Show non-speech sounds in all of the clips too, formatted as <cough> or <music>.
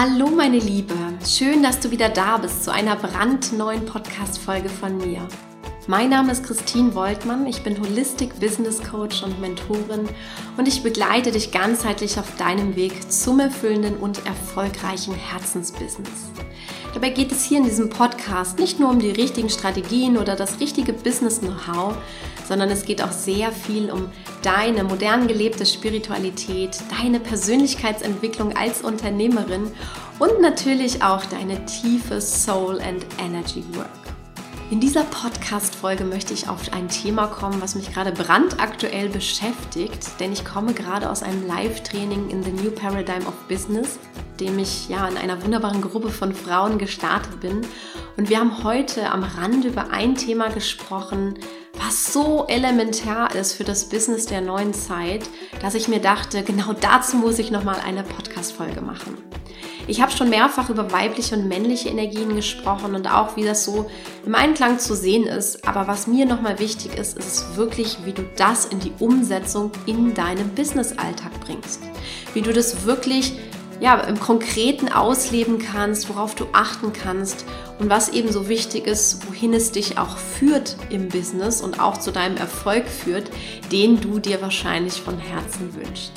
Hallo meine Liebe, schön, dass du wieder da bist zu einer brandneuen Podcast-Folge von mir. Mein Name ist Christine Woltmann, ich bin Holistic Business Coach und Mentorin und ich begleite dich ganzheitlich auf deinem Weg zum erfüllenden und erfolgreichen Herzensbusiness. Dabei geht es hier in diesem Podcast nicht nur um die richtigen Strategien oder das richtige Business-Know-how, sondern es geht auch sehr viel um deine modern gelebte Spiritualität, deine Persönlichkeitsentwicklung als Unternehmerin und natürlich auch deine tiefe Soul and Energy Work. In dieser Podcast-Folge möchte ich auf ein Thema kommen, was mich gerade brandaktuell beschäftigt, denn ich komme gerade aus einem Live-Training in The New Paradigm of Business, dem ich ja in einer wunderbaren Gruppe von Frauen gestartet bin. Und wir haben heute am Rande über ein Thema gesprochen, was so elementar ist für das Business der neuen Zeit, dass ich mir dachte, genau dazu muss ich nochmal eine Podcast-Folge machen. Ich habe schon mehrfach über weibliche und männliche Energien gesprochen und auch wie das so im Einklang zu sehen ist. Aber was mir nochmal wichtig ist, ist wirklich, wie du das in die Umsetzung in deinem Business-Alltag bringst. Wie du das wirklich ja, im Konkreten ausleben kannst, worauf du achten kannst und was eben so wichtig ist, wohin es dich auch führt im Business und auch zu deinem Erfolg führt, den du dir wahrscheinlich von Herzen wünschst.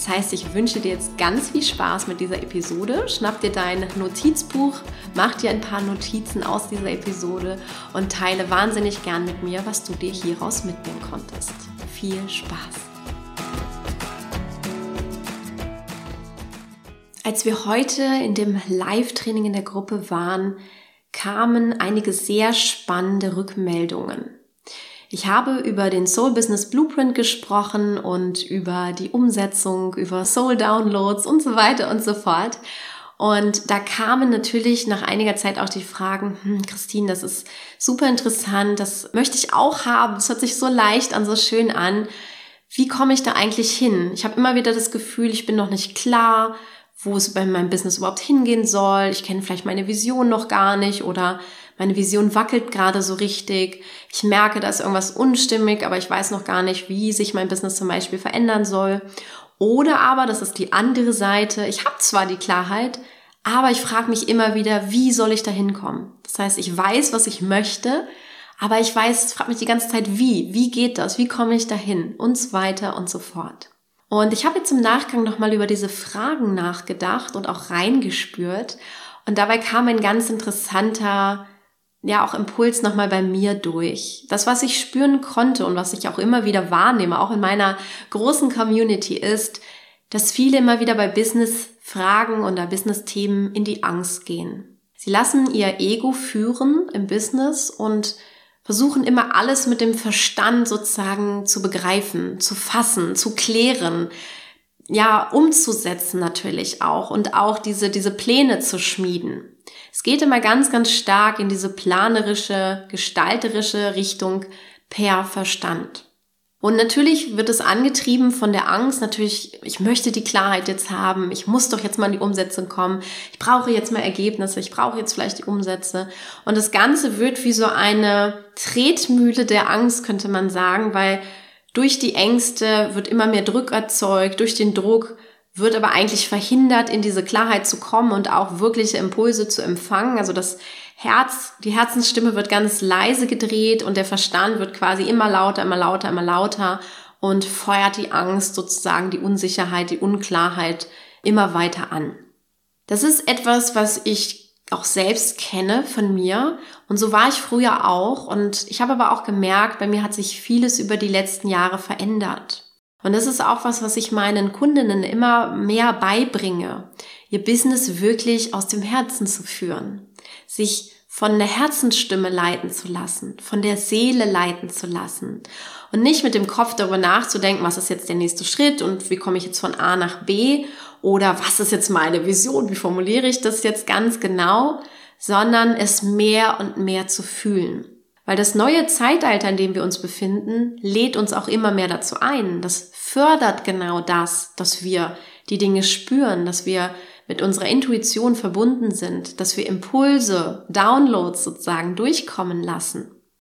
Das heißt, ich wünsche dir jetzt ganz viel Spaß mit dieser Episode. Schnapp dir dein Notizbuch, mach dir ein paar Notizen aus dieser Episode und teile wahnsinnig gern mit mir, was du dir hieraus mitnehmen konntest. Viel Spaß! Als wir heute in dem Live-Training in der Gruppe waren, kamen einige sehr spannende Rückmeldungen. Ich habe über den Soul Business Blueprint gesprochen und über die Umsetzung, über Soul Downloads und so weiter und so fort. Und da kamen natürlich nach einiger Zeit auch die Fragen, hm, Christine, das ist super interessant, das möchte ich auch haben, das hört sich so leicht an, so schön an. Wie komme ich da eigentlich hin? Ich habe immer wieder das Gefühl, ich bin noch nicht klar, wo es bei meinem Business überhaupt hingehen soll. Ich kenne vielleicht meine Vision noch gar nicht oder meine Vision wackelt gerade so richtig. Ich merke, da ist irgendwas unstimmig, aber ich weiß noch gar nicht, wie sich mein Business zum Beispiel verändern soll. Oder aber, das ist die andere Seite, ich habe zwar die Klarheit, aber ich frage mich immer wieder, wie soll ich da hinkommen? Das heißt, ich weiß, was ich möchte, aber ich weiß, frage mich die ganze Zeit, wie? Wie geht das? Wie komme ich dahin? Und so weiter und so fort. Und ich habe jetzt im Nachgang nochmal über diese Fragen nachgedacht und auch reingespürt. Und dabei kam ein ganz interessanter ja auch Impuls nochmal bei mir durch. Das, was ich spüren konnte und was ich auch immer wieder wahrnehme, auch in meiner großen Community, ist, dass viele immer wieder bei Business-Fragen oder Business-Themen in die Angst gehen. Sie lassen ihr Ego führen im Business und versuchen immer alles mit dem Verstand sozusagen zu begreifen, zu fassen, zu klären, ja, umzusetzen natürlich auch und auch diese, diese Pläne zu schmieden. Es geht immer ganz, ganz stark in diese planerische, gestalterische Richtung per Verstand. Und natürlich wird es angetrieben von der Angst, natürlich, ich möchte die Klarheit jetzt haben, ich muss doch jetzt mal in die Umsetzung kommen, ich brauche jetzt mal Ergebnisse, ich brauche jetzt vielleicht die Umsätze. Und das Ganze wird wie so eine Tretmühle der Angst, könnte man sagen, weil durch die Ängste wird immer mehr Druck erzeugt, durch den Druck wird aber eigentlich verhindert, in diese Klarheit zu kommen und auch wirkliche Impulse zu empfangen. Also das Herz, die Herzensstimme wird ganz leise gedreht und der Verstand wird quasi immer lauter, immer lauter, immer lauter und feuert die Angst sozusagen, die Unsicherheit, die Unklarheit immer weiter an. Das ist etwas, was ich auch selbst kenne von mir und so war ich früher auch und ich habe aber auch gemerkt, bei mir hat sich vieles über die letzten Jahre verändert. Und das ist auch was, was ich meinen Kundinnen immer mehr beibringe, ihr Business wirklich aus dem Herzen zu führen, sich von der Herzensstimme leiten zu lassen, von der Seele leiten zu lassen und nicht mit dem Kopf darüber nachzudenken, was ist jetzt der nächste Schritt und wie komme ich jetzt von A nach B oder was ist jetzt meine Vision, wie formuliere ich das jetzt ganz genau, sondern es mehr und mehr zu fühlen. Weil das neue Zeitalter, in dem wir uns befinden, lädt uns auch immer mehr dazu ein. Das fördert genau das, dass wir die Dinge spüren, dass wir mit unserer Intuition verbunden sind, dass wir Impulse, Downloads sozusagen durchkommen lassen.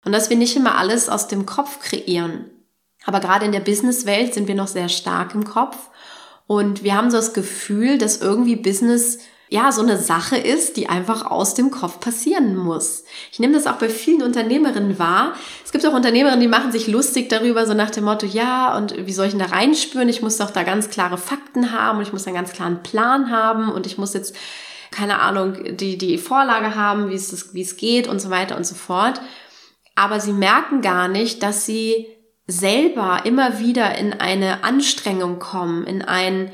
Und dass wir nicht immer alles aus dem Kopf kreieren. Aber gerade in der Businesswelt sind wir noch sehr stark im Kopf. Und wir haben so das Gefühl, dass irgendwie Business ja, so eine Sache ist, die einfach aus dem Kopf passieren muss. Ich nehme das auch bei vielen Unternehmerinnen wahr. Es gibt auch Unternehmerinnen, die machen sich lustig darüber, so nach dem Motto, ja, und wie soll ich denn da reinspüren? Ich muss doch da ganz klare Fakten haben und ich muss einen ganz klaren Plan haben und ich muss jetzt, keine Ahnung, die, die Vorlage haben, wie es, wie es geht und so weiter und so fort. Aber sie merken gar nicht, dass sie selber immer wieder in eine Anstrengung kommen, in ein,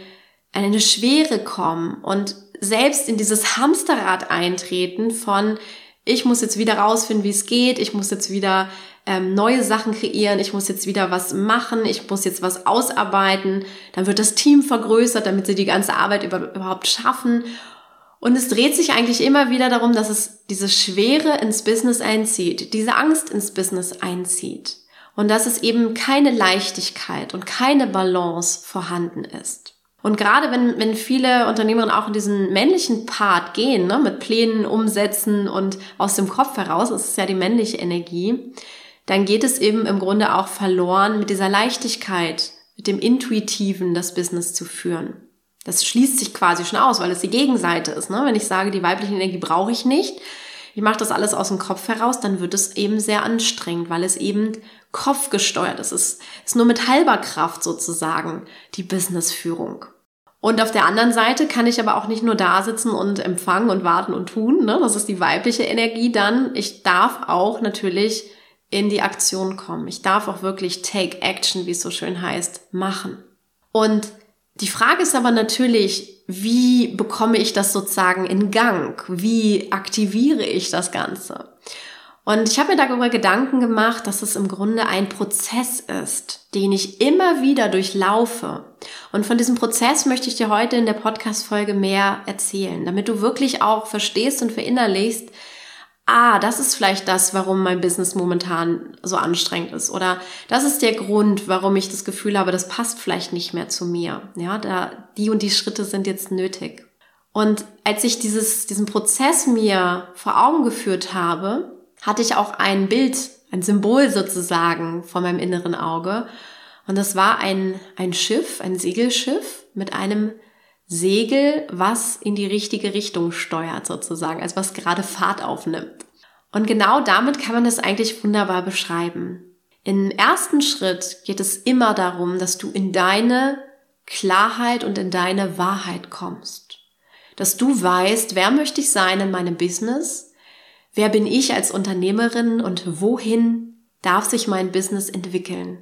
eine Schwere kommen und selbst in dieses Hamsterrad eintreten von, ich muss jetzt wieder rausfinden, wie es geht, ich muss jetzt wieder ähm, neue Sachen kreieren, ich muss jetzt wieder was machen, ich muss jetzt was ausarbeiten, dann wird das Team vergrößert, damit sie die ganze Arbeit über, überhaupt schaffen. Und es dreht sich eigentlich immer wieder darum, dass es diese Schwere ins Business einzieht, diese Angst ins Business einzieht. Und dass es eben keine Leichtigkeit und keine Balance vorhanden ist. Und gerade wenn, wenn viele Unternehmerinnen auch in diesen männlichen Part gehen, ne, mit Plänen umsetzen und aus dem Kopf heraus, ist ja die männliche Energie, dann geht es eben im Grunde auch verloren mit dieser Leichtigkeit, mit dem Intuitiven, das Business zu führen. Das schließt sich quasi schon aus, weil es die Gegenseite ist. Ne? Wenn ich sage, die weibliche Energie brauche ich nicht, ich mache das alles aus dem Kopf heraus, dann wird es eben sehr anstrengend, weil es eben kopfgesteuert ist. Es ist nur mit halber Kraft sozusagen die Businessführung. Und auf der anderen Seite kann ich aber auch nicht nur da sitzen und empfangen und warten und tun. Ne? Das ist die weibliche Energie dann. Ich darf auch natürlich in die Aktion kommen. Ich darf auch wirklich Take Action, wie es so schön heißt, machen. Und die Frage ist aber natürlich, wie bekomme ich das sozusagen in Gang? Wie aktiviere ich das Ganze? Und ich habe mir darüber Gedanken gemacht, dass es im Grunde ein Prozess ist, den ich immer wieder durchlaufe. Und von diesem Prozess möchte ich dir heute in der Podcast-Folge mehr erzählen, damit du wirklich auch verstehst und verinnerlichst, ah, das ist vielleicht das, warum mein Business momentan so anstrengend ist. Oder das ist der Grund, warum ich das Gefühl habe, das passt vielleicht nicht mehr zu mir. Ja, da, die und die Schritte sind jetzt nötig. Und als ich dieses, diesen Prozess mir vor Augen geführt habe, hatte ich auch ein Bild, ein Symbol sozusagen vor meinem inneren Auge. Und das war ein, ein Schiff, ein Segelschiff mit einem Segel, was in die richtige Richtung steuert sozusagen, also was gerade Fahrt aufnimmt. Und genau damit kann man das eigentlich wunderbar beschreiben. Im ersten Schritt geht es immer darum, dass du in deine Klarheit und in deine Wahrheit kommst. Dass du weißt, wer möchte ich sein in meinem Business? Wer bin ich als Unternehmerin und wohin darf sich mein Business entwickeln?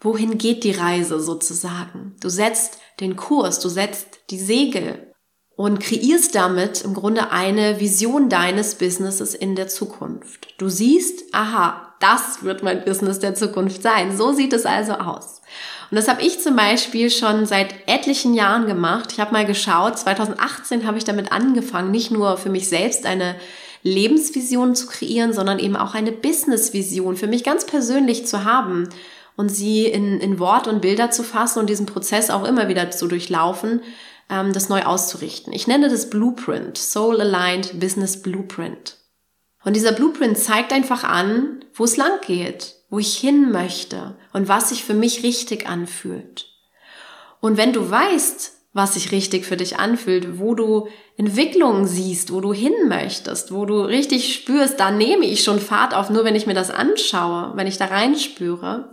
Wohin geht die Reise sozusagen? Du setzt den Kurs, du setzt die Segel und kreierst damit im Grunde eine Vision deines Businesses in der Zukunft. Du siehst, aha, das wird mein Business der Zukunft sein. So sieht es also aus. Und das habe ich zum Beispiel schon seit etlichen Jahren gemacht. Ich habe mal geschaut, 2018 habe ich damit angefangen, nicht nur für mich selbst eine Lebensvision zu kreieren, sondern eben auch eine Businessvision für mich ganz persönlich zu haben und sie in, in Wort und Bilder zu fassen und diesen Prozess auch immer wieder zu durchlaufen, ähm, das neu auszurichten. Ich nenne das Blueprint, Soul Aligned Business Blueprint. Und dieser Blueprint zeigt einfach an, wo es lang geht, wo ich hin möchte und was sich für mich richtig anfühlt. Und wenn du weißt, was sich richtig für dich anfühlt, wo du Entwicklungen siehst, wo du hin möchtest, wo du richtig spürst, da nehme ich schon Fahrt auf, nur wenn ich mir das anschaue, wenn ich da reinspüre,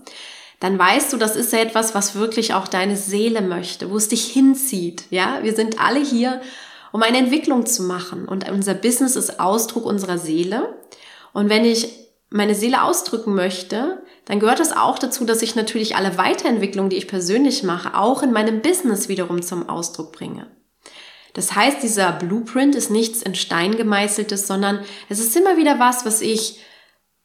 dann weißt du, das ist ja etwas, was wirklich auch deine Seele möchte, wo es dich hinzieht. Ja, wir sind alle hier, um eine Entwicklung zu machen und unser Business ist Ausdruck unserer Seele. Und wenn ich meine Seele ausdrücken möchte, dann gehört es auch dazu, dass ich natürlich alle Weiterentwicklungen, die ich persönlich mache, auch in meinem Business wiederum zum Ausdruck bringe. Das heißt, dieser Blueprint ist nichts in Stein gemeißeltes, sondern es ist immer wieder was, was ich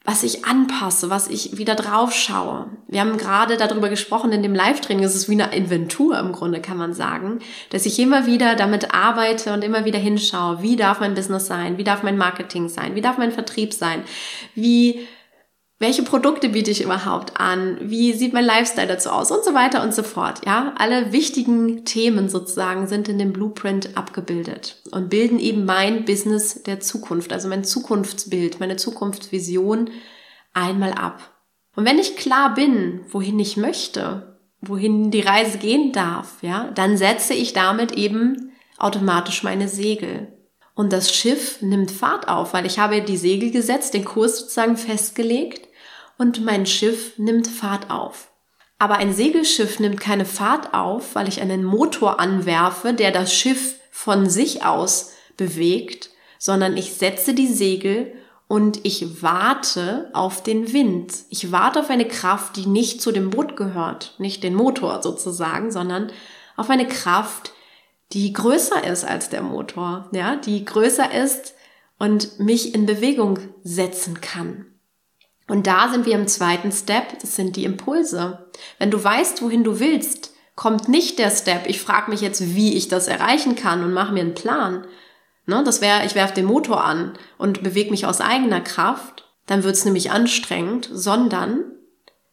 was ich anpasse, was ich wieder drauf schaue. Wir haben gerade darüber gesprochen in dem Live-Training, es ist wie eine Inventur im Grunde, kann man sagen, dass ich immer wieder damit arbeite und immer wieder hinschaue, wie darf mein Business sein, wie darf mein Marketing sein, wie darf mein Vertrieb sein, wie welche Produkte biete ich überhaupt an? Wie sieht mein Lifestyle dazu aus? Und so weiter und so fort. Ja, alle wichtigen Themen sozusagen sind in dem Blueprint abgebildet und bilden eben mein Business der Zukunft, also mein Zukunftsbild, meine Zukunftsvision einmal ab. Und wenn ich klar bin, wohin ich möchte, wohin die Reise gehen darf, ja, dann setze ich damit eben automatisch meine Segel. und das Schiff nimmt Fahrt auf, weil ich habe die Segel gesetzt, den Kurs sozusagen festgelegt und mein Schiff nimmt Fahrt auf. Aber ein Segelschiff nimmt keine Fahrt auf, weil ich einen Motor anwerfe, der das Schiff von sich aus bewegt, sondern ich setze die Segel und ich warte auf den Wind. Ich warte auf eine Kraft, die nicht zu dem Boot gehört, nicht den Motor sozusagen, sondern auf eine Kraft, die größer ist als der Motor, ja, die größer ist und mich in Bewegung setzen kann. Und da sind wir im zweiten Step, das sind die Impulse. Wenn du weißt, wohin du willst, kommt nicht der Step, ich frage mich jetzt, wie ich das erreichen kann und mache mir einen Plan. Ne, das wäre, ich werfe den Motor an und bewege mich aus eigener Kraft, dann wird's nämlich anstrengend, sondern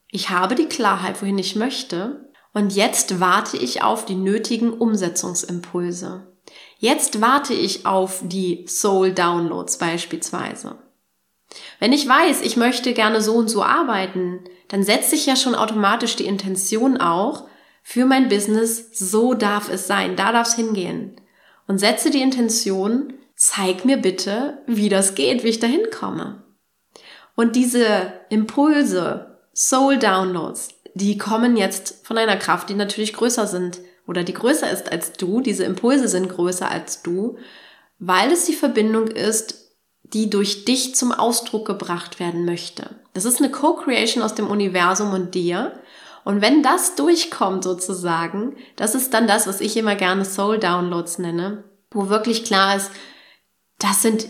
ich habe die Klarheit, wohin ich möchte und jetzt warte ich auf die nötigen Umsetzungsimpulse. Jetzt warte ich auf die Soul Downloads beispielsweise. Wenn ich weiß, ich möchte gerne so und so arbeiten, dann setze ich ja schon automatisch die Intention auch für mein Business, so darf es sein, da darf es hingehen. Und setze die Intention, zeig mir bitte, wie das geht, wie ich da hinkomme. Und diese Impulse, Soul Downloads, die kommen jetzt von einer Kraft, die natürlich größer sind oder die größer ist als du. Diese Impulse sind größer als du, weil es die Verbindung ist, die durch dich zum Ausdruck gebracht werden möchte. Das ist eine Co-Creation aus dem Universum und dir. Und wenn das durchkommt sozusagen, das ist dann das, was ich immer gerne Soul Downloads nenne, wo wirklich klar ist, das sind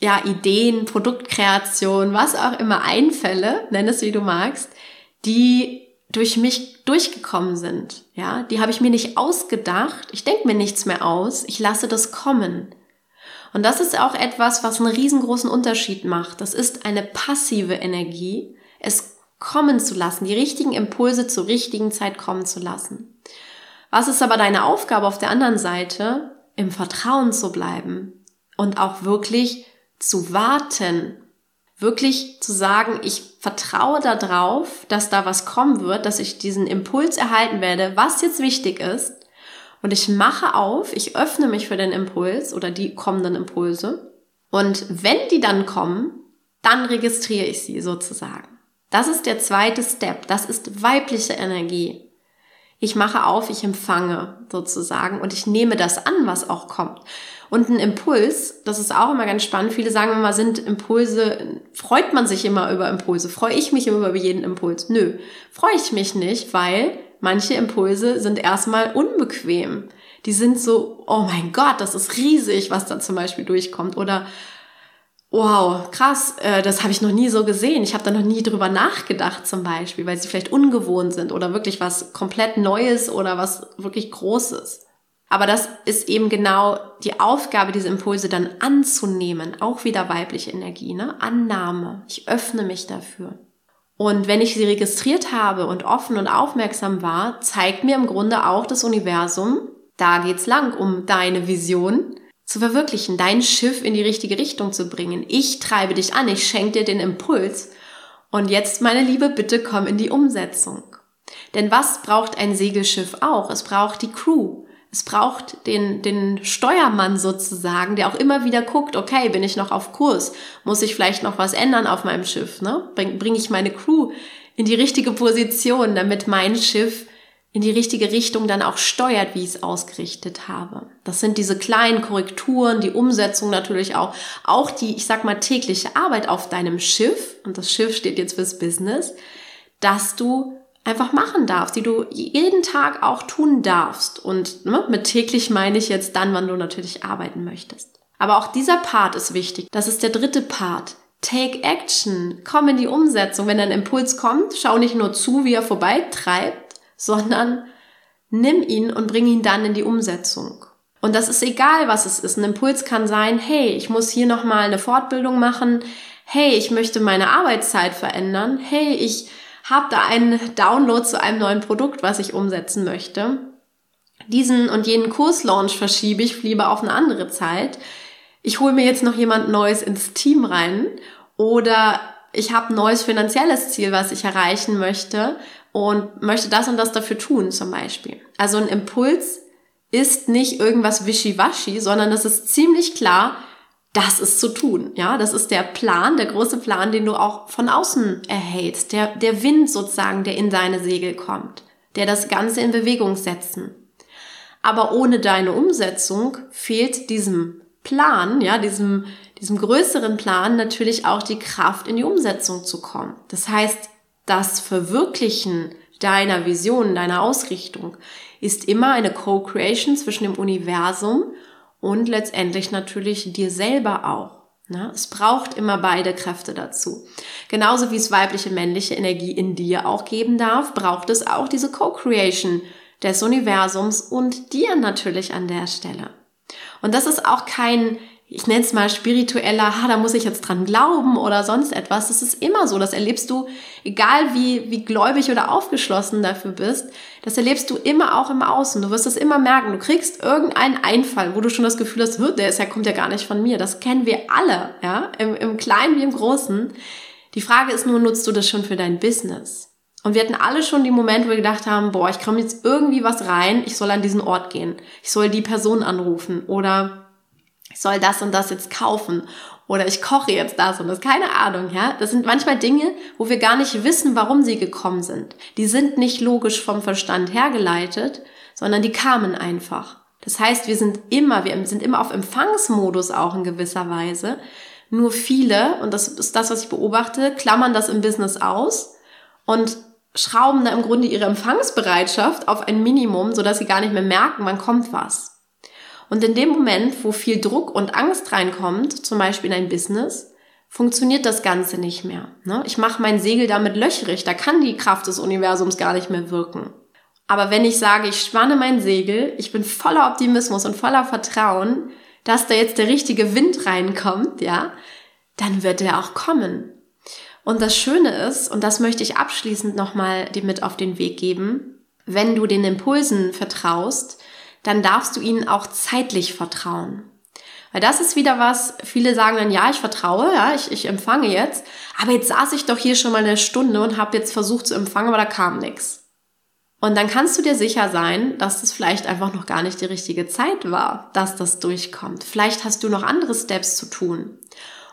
ja Ideen, Produktkreation, was auch immer Einfälle, nenn es wie du magst, die durch mich durchgekommen sind. Ja, die habe ich mir nicht ausgedacht. Ich denke mir nichts mehr aus. Ich lasse das kommen. Und das ist auch etwas, was einen riesengroßen Unterschied macht. Das ist eine passive Energie, es kommen zu lassen, die richtigen Impulse zur richtigen Zeit kommen zu lassen. Was ist aber deine Aufgabe auf der anderen Seite? Im Vertrauen zu bleiben und auch wirklich zu warten wirklich zu sagen, ich vertraue darauf, dass da was kommen wird, dass ich diesen Impuls erhalten werde, was jetzt wichtig ist. Und ich mache auf, ich öffne mich für den Impuls oder die kommenden Impulse. Und wenn die dann kommen, dann registriere ich sie sozusagen. Das ist der zweite Step. Das ist weibliche Energie. Ich mache auf, ich empfange sozusagen und ich nehme das an, was auch kommt. Und ein Impuls, das ist auch immer ganz spannend. Viele sagen immer, sind Impulse, freut man sich immer über Impulse? Freue ich mich immer über jeden Impuls? Nö, freue ich mich nicht, weil manche Impulse sind erstmal unbequem. Die sind so, oh mein Gott, das ist riesig, was da zum Beispiel durchkommt. Oder wow, krass, äh, das habe ich noch nie so gesehen. Ich habe da noch nie drüber nachgedacht zum Beispiel, weil sie vielleicht ungewohnt sind oder wirklich was komplett Neues oder was wirklich Großes. Aber das ist eben genau die Aufgabe, diese Impulse dann anzunehmen. Auch wieder weibliche Energie, ne? Annahme. Ich öffne mich dafür. Und wenn ich sie registriert habe und offen und aufmerksam war, zeigt mir im Grunde auch das Universum, da geht's lang, um deine Vision zu verwirklichen, dein Schiff in die richtige Richtung zu bringen. Ich treibe dich an, ich schenke dir den Impuls. Und jetzt, meine Liebe, bitte komm in die Umsetzung. Denn was braucht ein Segelschiff auch? Es braucht die Crew. Es braucht den, den Steuermann sozusagen, der auch immer wieder guckt, okay, bin ich noch auf Kurs? Muss ich vielleicht noch was ändern auf meinem Schiff? Ne? Bringe bring ich meine Crew in die richtige Position, damit mein Schiff in die richtige Richtung dann auch steuert, wie ich es ausgerichtet habe. Das sind diese kleinen Korrekturen, die Umsetzung natürlich auch, auch die, ich sag mal, tägliche Arbeit auf deinem Schiff, und das Schiff steht jetzt fürs Business, dass du einfach machen darfst, die du jeden Tag auch tun darfst. Und ne, mit täglich meine ich jetzt dann, wann du natürlich arbeiten möchtest. Aber auch dieser Part ist wichtig. Das ist der dritte Part. Take action. Komm in die Umsetzung. Wenn ein Impuls kommt, schau nicht nur zu, wie er vorbeitreibt, sondern nimm ihn und bring ihn dann in die Umsetzung. Und das ist egal, was es ist. Ein Impuls kann sein, hey, ich muss hier nochmal eine Fortbildung machen. Hey, ich möchte meine Arbeitszeit verändern. Hey, ich habe da einen Download zu einem neuen Produkt, was ich umsetzen möchte. Diesen und jenen Kurslaunch verschiebe ich lieber auf eine andere Zeit. Ich hole mir jetzt noch jemand Neues ins Team rein oder ich habe ein neues finanzielles Ziel, was ich erreichen möchte und möchte das und das dafür tun zum Beispiel. Also ein Impuls ist nicht irgendwas wischiwaschi, sondern es ist ziemlich klar, das ist zu tun. Ja, das ist der Plan, der große Plan, den du auch von außen erhältst. Der, der Wind sozusagen, der in deine Segel kommt, der das Ganze in Bewegung setzen. Aber ohne deine Umsetzung fehlt diesem Plan, ja, diesem, diesem größeren Plan natürlich auch die Kraft in die Umsetzung zu kommen. Das heißt, das Verwirklichen deiner Vision, deiner Ausrichtung ist immer eine Co-Creation zwischen dem Universum und letztendlich natürlich dir selber auch. Ne? Es braucht immer beide Kräfte dazu. Genauso wie es weibliche, männliche Energie in dir auch geben darf, braucht es auch diese Co-Creation des Universums und dir natürlich an der Stelle. Und das ist auch kein ich nenne es mal spiritueller, ha, da muss ich jetzt dran glauben oder sonst etwas. Das ist immer so. Das erlebst du, egal wie, wie gläubig oder aufgeschlossen dafür bist, das erlebst du immer auch im Außen. Du wirst es immer merken. Du kriegst irgendeinen Einfall, wo du schon das Gefühl hast, der ist ja, kommt ja gar nicht von mir. Das kennen wir alle, ja, im, im Kleinen wie im Großen. Die Frage ist nur, nutzt du das schon für dein Business? Und wir hatten alle schon die Momente, wo wir gedacht haben, boah, ich komme jetzt irgendwie was rein, ich soll an diesen Ort gehen. Ich soll die Person anrufen oder ich soll das und das jetzt kaufen oder ich koche jetzt das und das, keine Ahnung, ja. Das sind manchmal Dinge, wo wir gar nicht wissen, warum sie gekommen sind. Die sind nicht logisch vom Verstand hergeleitet, sondern die kamen einfach. Das heißt, wir sind immer, wir sind immer auf Empfangsmodus auch in gewisser Weise. Nur viele, und das ist das, was ich beobachte, klammern das im Business aus und schrauben da im Grunde ihre Empfangsbereitschaft auf ein Minimum, sodass sie gar nicht mehr merken, wann kommt was. Und in dem Moment, wo viel Druck und Angst reinkommt, zum Beispiel in ein Business, funktioniert das Ganze nicht mehr. Ne? Ich mache mein Segel damit löchrig, da kann die Kraft des Universums gar nicht mehr wirken. Aber wenn ich sage, ich spanne mein Segel, ich bin voller Optimismus und voller Vertrauen, dass da jetzt der richtige Wind reinkommt, ja, dann wird er auch kommen. Und das Schöne ist, und das möchte ich abschließend nochmal dir mit auf den Weg geben, wenn du den Impulsen vertraust, dann darfst du ihnen auch zeitlich vertrauen. Weil das ist wieder was, viele sagen dann, ja, ich vertraue, ja, ich, ich empfange jetzt, aber jetzt saß ich doch hier schon mal eine Stunde und habe jetzt versucht zu empfangen, aber da kam nichts. Und dann kannst du dir sicher sein, dass das vielleicht einfach noch gar nicht die richtige Zeit war, dass das durchkommt. Vielleicht hast du noch andere Steps zu tun.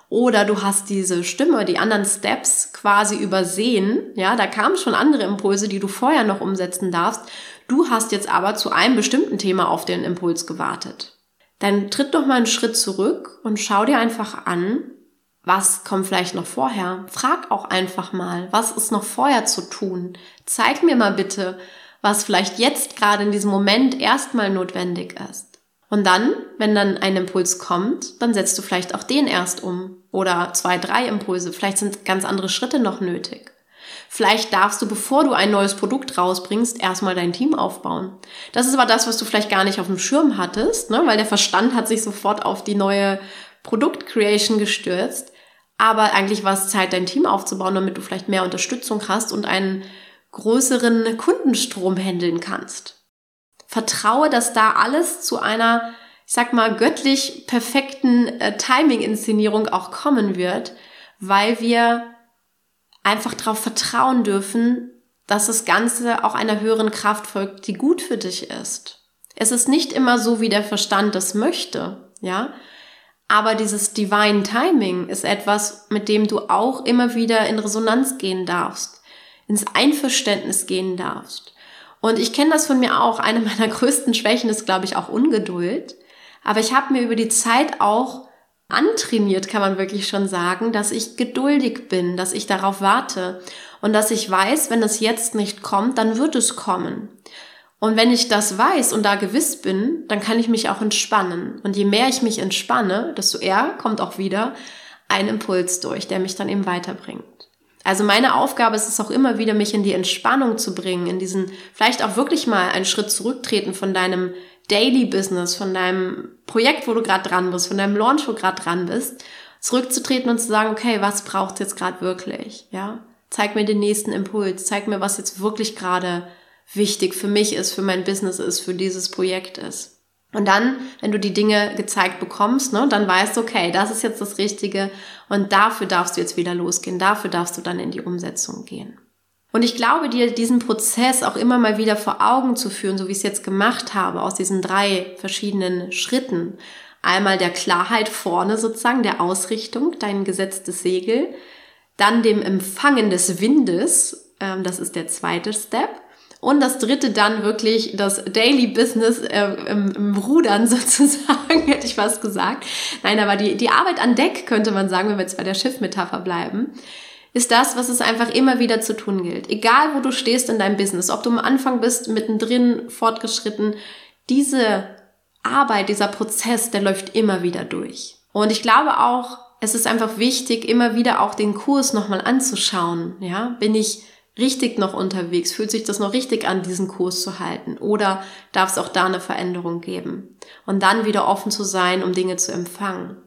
Oder du hast diese Stimme, die anderen Steps quasi übersehen. Ja, da kamen schon andere Impulse, die du vorher noch umsetzen darfst. Du hast jetzt aber zu einem bestimmten Thema auf den Impuls gewartet. Dann tritt doch mal einen Schritt zurück und schau dir einfach an, was kommt vielleicht noch vorher. Frag auch einfach mal, was ist noch vorher zu tun. Zeig mir mal bitte, was vielleicht jetzt gerade in diesem Moment erstmal notwendig ist. Und dann, wenn dann ein Impuls kommt, dann setzt du vielleicht auch den erst um. Oder zwei, drei Impulse. Vielleicht sind ganz andere Schritte noch nötig. Vielleicht darfst du, bevor du ein neues Produkt rausbringst, erstmal dein Team aufbauen. Das ist aber das, was du vielleicht gar nicht auf dem Schirm hattest, ne? weil der Verstand hat sich sofort auf die neue Produktcreation gestürzt. Aber eigentlich war es Zeit, dein Team aufzubauen, damit du vielleicht mehr Unterstützung hast und einen größeren Kundenstrom handeln kannst. Vertraue, dass da alles zu einer, ich sag mal, göttlich perfekten äh, Timing-Inszenierung auch kommen wird, weil wir einfach darauf vertrauen dürfen, dass das Ganze auch einer höheren Kraft folgt, die gut für dich ist. Es ist nicht immer so, wie der Verstand das möchte, ja. Aber dieses Divine Timing ist etwas, mit dem du auch immer wieder in Resonanz gehen darfst, ins Einverständnis gehen darfst. Und ich kenne das von mir auch. Eine <laughs> meiner größten Schwächen ist, glaube ich, auch Ungeduld. Aber ich habe mir über die Zeit auch antrainiert, kann man wirklich schon sagen, dass ich geduldig bin, dass ich darauf warte und dass ich weiß, wenn es jetzt nicht kommt, dann wird es kommen. Und wenn ich das weiß und da gewiss bin, dann kann ich mich auch entspannen. Und je mehr ich mich entspanne, desto eher kommt auch wieder ein Impuls durch, der mich dann eben weiterbringt. Also meine Aufgabe ist es auch immer wieder, mich in die Entspannung zu bringen, in diesen, vielleicht auch wirklich mal einen Schritt zurücktreten von deinem Daily Business, von deinem Projekt, wo du gerade dran bist, von deinem Launch, wo du gerade dran bist, zurückzutreten und zu sagen, okay, was braucht jetzt gerade wirklich? Ja, zeig mir den nächsten Impuls, zeig mir, was jetzt wirklich gerade wichtig für mich ist, für mein Business ist, für dieses Projekt ist. Und dann, wenn du die Dinge gezeigt bekommst, ne, dann weißt du, okay, das ist jetzt das Richtige und dafür darfst du jetzt wieder losgehen, dafür darfst du dann in die Umsetzung gehen. Und ich glaube, dir diesen Prozess auch immer mal wieder vor Augen zu führen, so wie ich es jetzt gemacht habe, aus diesen drei verschiedenen Schritten. Einmal der Klarheit vorne sozusagen, der Ausrichtung, dein gesetztes Segel. Dann dem Empfangen des Windes, ähm, das ist der zweite Step. Und das dritte dann wirklich das Daily Business äh, im, im, Rudern <laughs> sozusagen, hätte ich fast gesagt. Nein, aber die, die Arbeit an Deck könnte man sagen, wenn wir jetzt bei der Schiffmetapher bleiben, ist das, was es einfach immer wieder zu tun gilt. Egal, wo du stehst in deinem Business, ob du am Anfang bist, mittendrin, fortgeschritten, diese Arbeit, dieser Prozess, der läuft immer wieder durch. Und ich glaube auch, es ist einfach wichtig, immer wieder auch den Kurs nochmal anzuschauen. Ja, bin ich richtig noch unterwegs? Fühlt sich das noch richtig an, diesen Kurs zu halten? Oder darf es auch da eine Veränderung geben? Und dann wieder offen zu sein, um Dinge zu empfangen.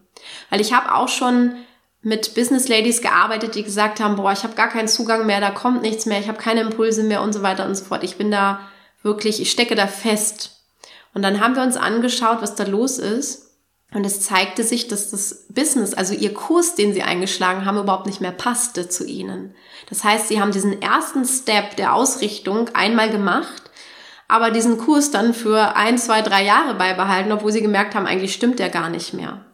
Weil ich habe auch schon mit Business Ladies gearbeitet, die gesagt haben, boah, ich habe gar keinen Zugang mehr, da kommt nichts mehr, ich habe keine Impulse mehr und so weiter und so fort. Ich bin da wirklich, ich stecke da fest. Und dann haben wir uns angeschaut, was da los ist. Und es zeigte sich, dass das Business, also ihr Kurs, den sie eingeschlagen haben, überhaupt nicht mehr passte zu ihnen. Das heißt, sie haben diesen ersten Step der Ausrichtung einmal gemacht, aber diesen Kurs dann für ein, zwei, drei Jahre beibehalten, obwohl sie gemerkt haben, eigentlich stimmt der gar nicht mehr.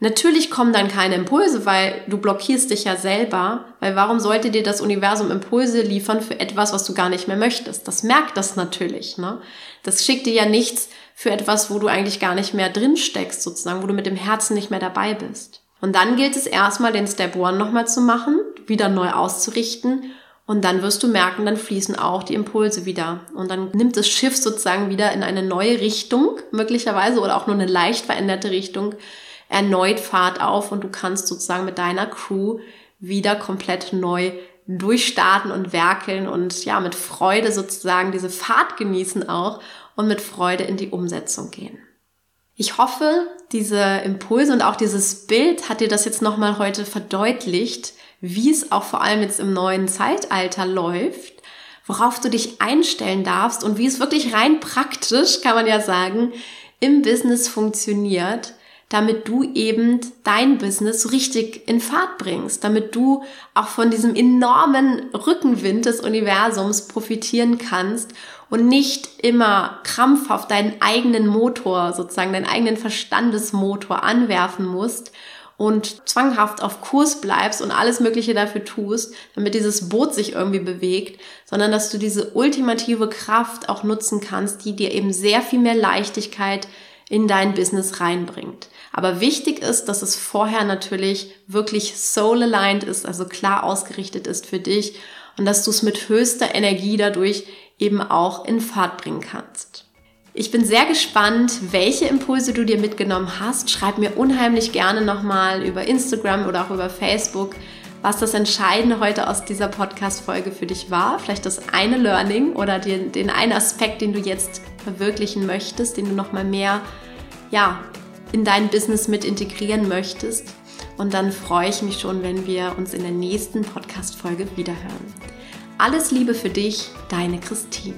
Natürlich kommen dann keine Impulse, weil du blockierst dich ja selber, weil warum sollte dir das Universum Impulse liefern für etwas, was du gar nicht mehr möchtest? Das merkt das natürlich, ne? Das schickt dir ja nichts für etwas, wo du eigentlich gar nicht mehr drin steckst, sozusagen, wo du mit dem Herzen nicht mehr dabei bist. Und dann gilt es erstmal, den Step One nochmal zu machen, wieder neu auszurichten und dann wirst du merken, dann fließen auch die Impulse wieder. Und dann nimmt das Schiff sozusagen wieder in eine neue Richtung, möglicherweise, oder auch nur eine leicht veränderte Richtung, erneut Fahrt auf und du kannst sozusagen mit deiner Crew wieder komplett neu durchstarten und werkeln und ja, mit Freude sozusagen diese Fahrt genießen auch und mit Freude in die Umsetzung gehen. Ich hoffe, diese Impulse und auch dieses Bild hat dir das jetzt nochmal heute verdeutlicht, wie es auch vor allem jetzt im neuen Zeitalter läuft, worauf du dich einstellen darfst und wie es wirklich rein praktisch, kann man ja sagen, im Business funktioniert, damit du eben dein Business richtig in Fahrt bringst, damit du auch von diesem enormen Rückenwind des Universums profitieren kannst und nicht immer krampfhaft deinen eigenen Motor, sozusagen deinen eigenen Verstandesmotor anwerfen musst und zwanghaft auf Kurs bleibst und alles Mögliche dafür tust, damit dieses Boot sich irgendwie bewegt, sondern dass du diese ultimative Kraft auch nutzen kannst, die dir eben sehr viel mehr Leichtigkeit in dein Business reinbringt. Aber wichtig ist, dass es vorher natürlich wirklich soul-aligned ist, also klar ausgerichtet ist für dich und dass du es mit höchster Energie dadurch eben auch in Fahrt bringen kannst. Ich bin sehr gespannt, welche Impulse du dir mitgenommen hast. Schreib mir unheimlich gerne nochmal über Instagram oder auch über Facebook, was das Entscheidende heute aus dieser Podcast-Folge für dich war. Vielleicht das eine Learning oder den, den einen Aspekt, den du jetzt verwirklichen möchtest, den du nochmal mehr ja, in dein Business mit integrieren möchtest. Und dann freue ich mich schon, wenn wir uns in der nächsten Podcast-Folge wiederhören. Alles Liebe für dich, deine Christine.